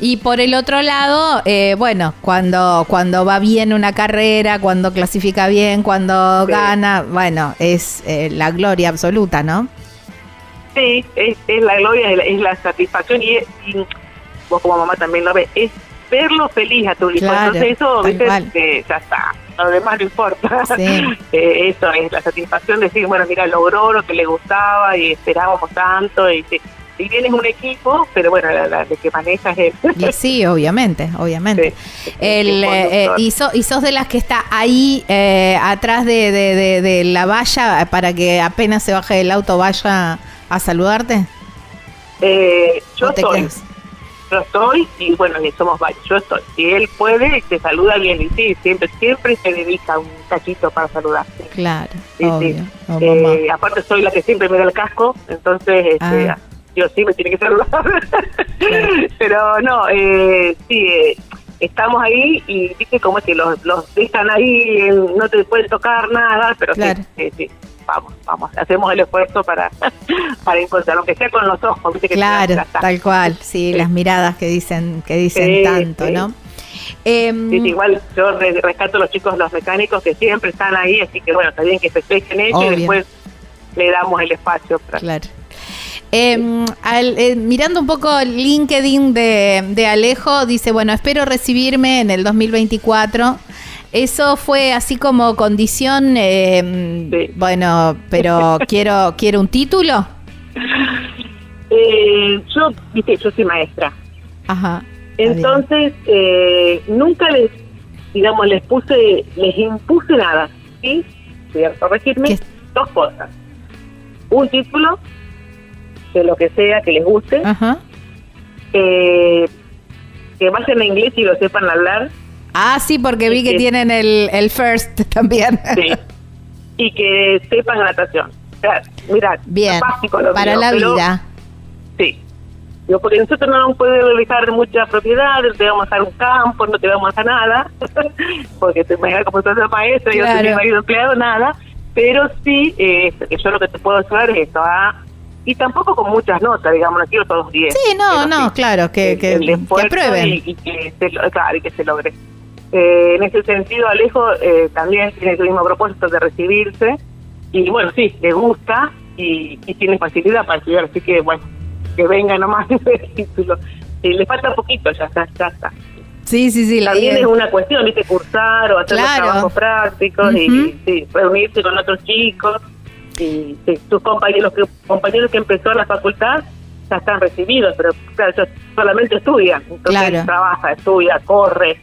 Y por el otro lado, eh, bueno, cuando, cuando va bien una carrera, cuando clasifica bien, cuando Sí. gana, bueno, es eh, la gloria absoluta, ¿no? Sí, es, es la gloria, es la, es la satisfacción y, es- y vos como mamá también lo ves, es verlo feliz a tu hijo. Claro, Entonces eso, cual. que ya está, lo demás no importa. Sí. Eh, eso es la satisfacción de decir, bueno, mira, logró lo que le gustaba y esperábamos tanto. Y si, si bien es un equipo, pero bueno, la, la- que maneja es él. Y sí, obviamente, obviamente. Sí, El, eh, eh, y, so- y sos de las que está ahí eh, atrás de, de- de- de la valla para que apenas se baje del auto vaya a saludarte. Eh, yo ¿O te estoy, quedas? Yo estoy y bueno, y somos varios, yo estoy. Si él puede, te saluda bien y sí, siempre, siempre se dedica un cachito para saludarte. Claro, Sí, obvio. sí. Oh. Eh, aparte soy la que siempre me da el casco, entonces este, Ah. Dios sí me tiene que saludar. Pero no, eh, sí, eh, estamos ahí y viste como es que los, los dejan ahí, no te pueden tocar nada, pero sí, sí, sí, vamos, vamos, hacemos el esfuerzo para, para encontrar, aunque sea con los ojos, viste Claro, tal cual, sí, Sí. las miradas que dicen que dicen Sí, tanto, sí. ¿no? Em, Sí, igual yo re- rescato a los chicos, los mecánicos que siempre están ahí, así que bueno, está bien que festejen ellos y después le damos el espacio para... Claro. Em, al- eh, mirando un poco el LinkedIn de, de Alejo, dice, bueno, espero recibirme en el 2024 Eso fue así como condición, eh, bueno, pero quiero quiero un título. Eh, yo, viste, yo soy maestra. Ajá. Entonces, eh, nunca les, digamos, les puse, les impuse nada, ¿sí? Voy a corregirme, dos cosas. Un título, de lo que sea, que les guste. Ajá. Eh, que vayan a inglés y lo sepan hablar. Ah, sí, porque vi que, tienen el, el first también. Sí. Y que sepan natación. O sea, mira, Bien, para la vida. Sí. Yo, porque nosotros no nos podemos dejar muchas propiedades, te vamos a un campo, no te vamos a nada, porque te imaginas como estás maestro, yo soy mi marido empleado, nada. Pero sí, eh, yo lo que te puedo ayudar es esto, ¿ah? y tampoco con muchas notas, digamos, no quiero todos 10. Sí, no, no, claro, que, que. Y, que se, claro, y que se logre. Eh, en ese sentido, Alejo eh, también tiene el mismo propósito de recibirse, y bueno, sí, le gusta y, tiene facilidad para estudiar, así que bueno, que venga nomás ese título. le falta poquito, ya está, ya está. Sí, sí, sí. También es una cuestión, ¿viste? Cursar o hacer los trabajos prácticos y sí, reunirse con otros chicos y tus compañeros, los que, compañeros que empezó la facultad ya están recibidos, pero claro, solamente estudia, entonces trabaja, estudia, corre.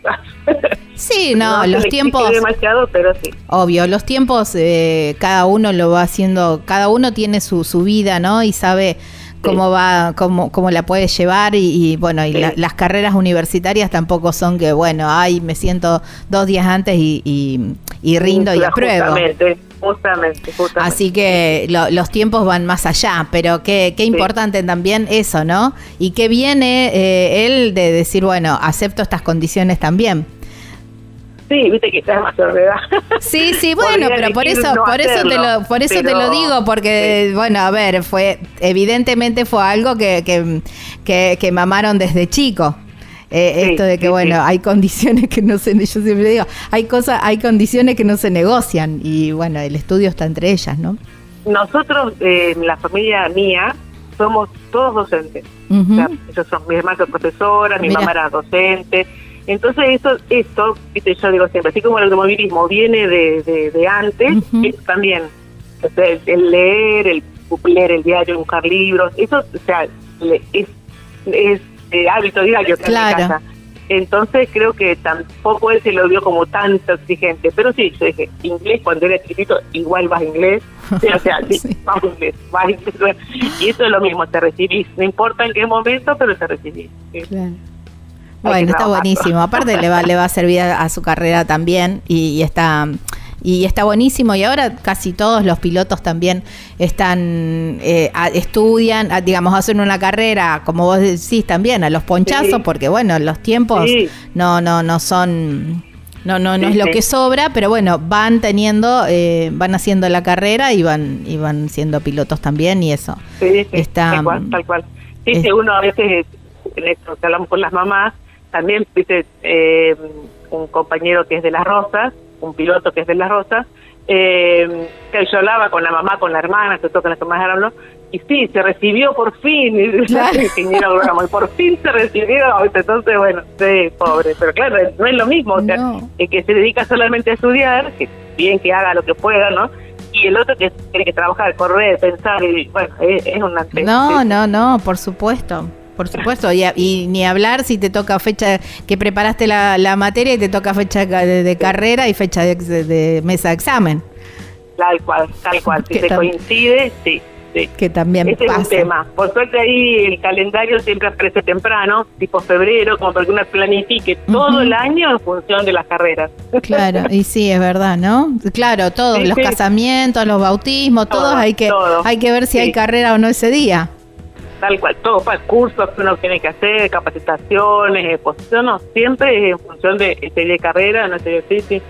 Sí, no, los tiempos. demasiado, pero sí. Obvio, los tiempos eh, cada uno lo va haciendo, cada uno tiene su, su vida, ¿no? Y sabe cómo va, cómo, cómo la puede llevar y, bueno, y las carreras universitarias tampoco son que, bueno, ay, me siento dos días antes y, y, rindo y apruebo. Justamente, justamente, Así que los tiempos van más allá, pero qué, qué importante también eso, ¿no? Y qué viene eh, él de decir, bueno, acepto estas condiciones también. Sí, viste que estás más edad. Sí, sí, bueno, pero por eso, por eso te lo, por eso te lo digo, porque bueno, a ver, fue, evidentemente fue algo que, que, que, mamaron desde chico. Eh, esto de que bueno hay condiciones que no se yo siempre digo hay cosas hay condiciones que no se negocian y bueno el estudio está entre ellas no nosotros eh, la familia mía somos todos docentes. O sea, ellos son mi hermana profesora mi mamá era docente entonces eso, esto, viste, yo digo siempre, así como el automovilismo viene de, de, antes, también el, leer, el leer el diario, buscar libros, eso, o sea, es, es eh, hábito diario que claro. en casa. Entonces creo que tampoco él se lo vio como tanto exigente. Pero sí, yo dije, inglés cuando era chiquito, igual vas a inglés. o sea, sí, vas a inglés, vas a inglés. Y eso es lo mismo, te recibís. No importa en qué momento, pero te recibís. Claro. Bueno, está buenísimo. Aparte le va, le va a servir a, su carrera también y, está y está buenísimo. Y ahora casi todos los pilotos también están eh, estudian digamos hacen una carrera como vos decís también a los ponchazos porque bueno los tiempos no no no son no no no es lo que sobra pero bueno van teniendo eh, van haciendo la carrera y van y van siendo pilotos también y eso. Está tal cual, tal cual. sí uno a veces en esto que hablamos con las mamás también, viste, eh, un compañero que es de Las Rosas, un piloto que es de Las Rosas, eh, que yo hablaba con la mamá, con la hermana, que tocan las mamás hablando, y sí, se recibió por fin, ingeniero y por fin se recibió, entonces bueno, sí, pobre, pero claro, no es lo mismo, o sea, el que se dedica solamente a estudiar, que bien que haga lo que pueda, ¿no? y el otro que tiene que trabajar, correr, pensar, y bueno, es, es una... No, no, no, por supuesto. Por supuesto, y, ni hablar si te toca fecha que preparaste la, materia y te toca fecha de, carrera y fecha de, mesa de examen. Tal cual, tal cual. Si te coincide, sí. Sí. Que también Ese es un tema. Por suerte ahí el calendario siempre aparece temprano, tipo febrero, como para que uno planifique todo el año en función de las carreras. Claro, y sí, es verdad, ¿no? Claro, todos, los casamientos, los bautismos, todos hay que hay que ver si hay carrera o no ese día tal cual, todo para cursos que uno tiene que hacer, capacitaciones, exposiciones, siempre es en función de serie de carrera, no sé, sí, sí.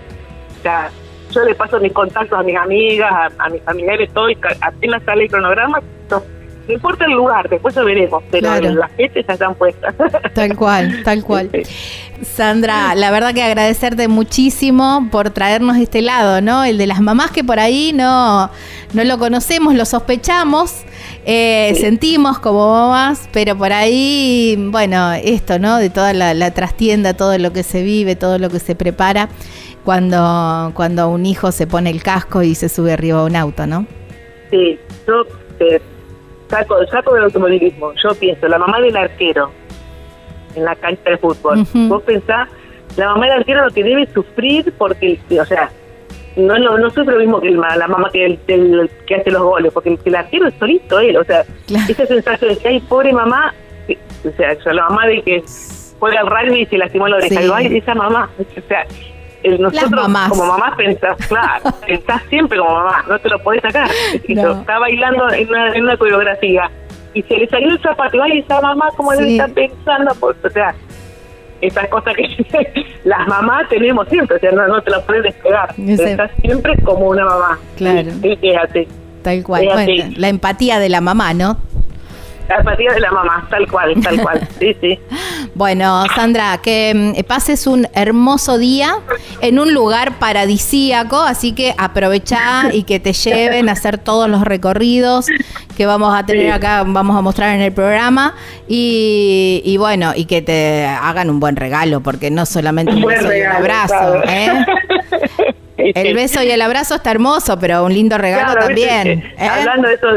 O sea, yo le paso mis contactos a mis amigas, a, mis familiares, todo, y apenas sale el cronograma, no, importa el lugar, después lo veremos, pero las fechas ya están puestas. Tal cual, tal cual. Sandra, la verdad que agradecerte muchísimo por traernos este lado, ¿no? El de las mamás que por ahí no, no lo conocemos, lo sospechamos, eh, sentimos como mamás, pero por ahí, bueno, esto, ¿no? De toda la, trastienda, todo lo que se vive, todo lo que se prepara. cuando, cuando un hijo se pone el casco y se sube arriba de un auto, ¿no? Sí, yo eh, saco, saco del automovilismo. Yo pienso, la mamá del arquero en la cancha de fútbol. Vos pensás, la mamá del arquero lo que debe sufrir porque, o sea, no, no, no sufre lo mismo que la mamá que, el, que hace los goles, porque el, arquero es solito él, o sea, esa sensación de que, hay pobre mamá, o sea, la mamá de que juega al rugby y se lastimó la oreja, sí. esa mamá, o sea, nosotros como mamá pensás, claro, pensás siempre como mamá, no te lo podés sacar. Está bailando en una, en una coreografía y se le salió el zapato y ay, esa mamá como debe estar pensando, pues, o sea, esas cosas que las mamás tenemos siempre, o sea, no, te las puedes despegar. Estás siempre como una mamá. Claro. fíjate. Tal cual. Bueno, la empatía de la mamá, ¿no? La empatía de la mamá, tal cual, tal cual. Sí, sí. Bueno, Sandra, que mm, pases un hermoso día en un lugar paradisíaco, así que aprovecha y que te lleven a hacer todos los recorridos que vamos a tener acá, vamos a mostrar en el programa y, bueno, y que te hagan un buen regalo, porque no solamente un, beso y un abrazo, ¿eh? El beso y el abrazo está hermoso, pero un lindo regalo también. ¿eh? Hablando de eso,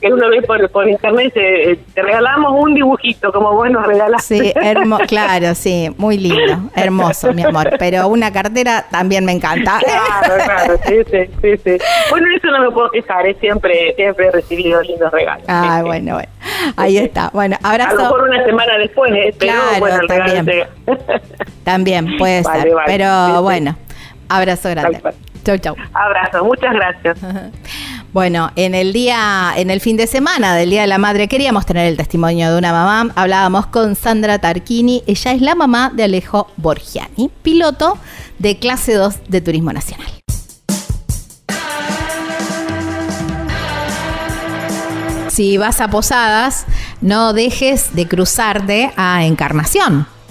que uno ve por, internet, te, regalamos un dibujito, como vos nos regalaste. Sí, claro, sí, muy lindo, hermoso, mi amor. Pero una cartera también me encanta. Claro, claro, sí, sí, sí, Bueno, eso no me puedo quejar, ¿eh? siempre, siempre he recibido lindos regalos. Ah, bueno, bueno. Ahí está. Bueno, abrazo. A lo mejor una semana después, ¿eh? pero bueno, el también. también puede ser. Pero bueno. Abrazo grande. Chau, chau. Abrazo, muchas gracias. Bueno, en el día, en el fin de semana del Día de la Madre, queríamos tener el testimonio de una mamá. Hablábamos con Sandra Tarquini. Ella es la mamá de Alejo Borgiani, piloto de clase 2 de Turismo Nacional. Si vas a Posadas, no dejes de cruzarte a Encarnación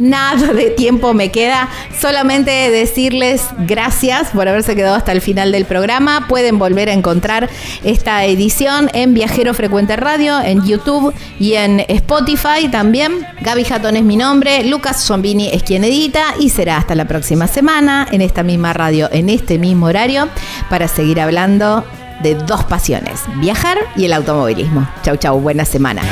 Nada de tiempo me queda. Solamente decirles gracias por haberse quedado hasta el final del programa. Pueden volver a encontrar esta edición en Viajero Frecuente Radio, en YouTube y en Spotify también. Gaby Jatón es mi nombre, Lucas Zombini es quien edita y será hasta la próxima semana en esta misma radio, en este mismo horario, para seguir hablando de dos pasiones, viajar y el automovilismo. Chau, chau, buena semana.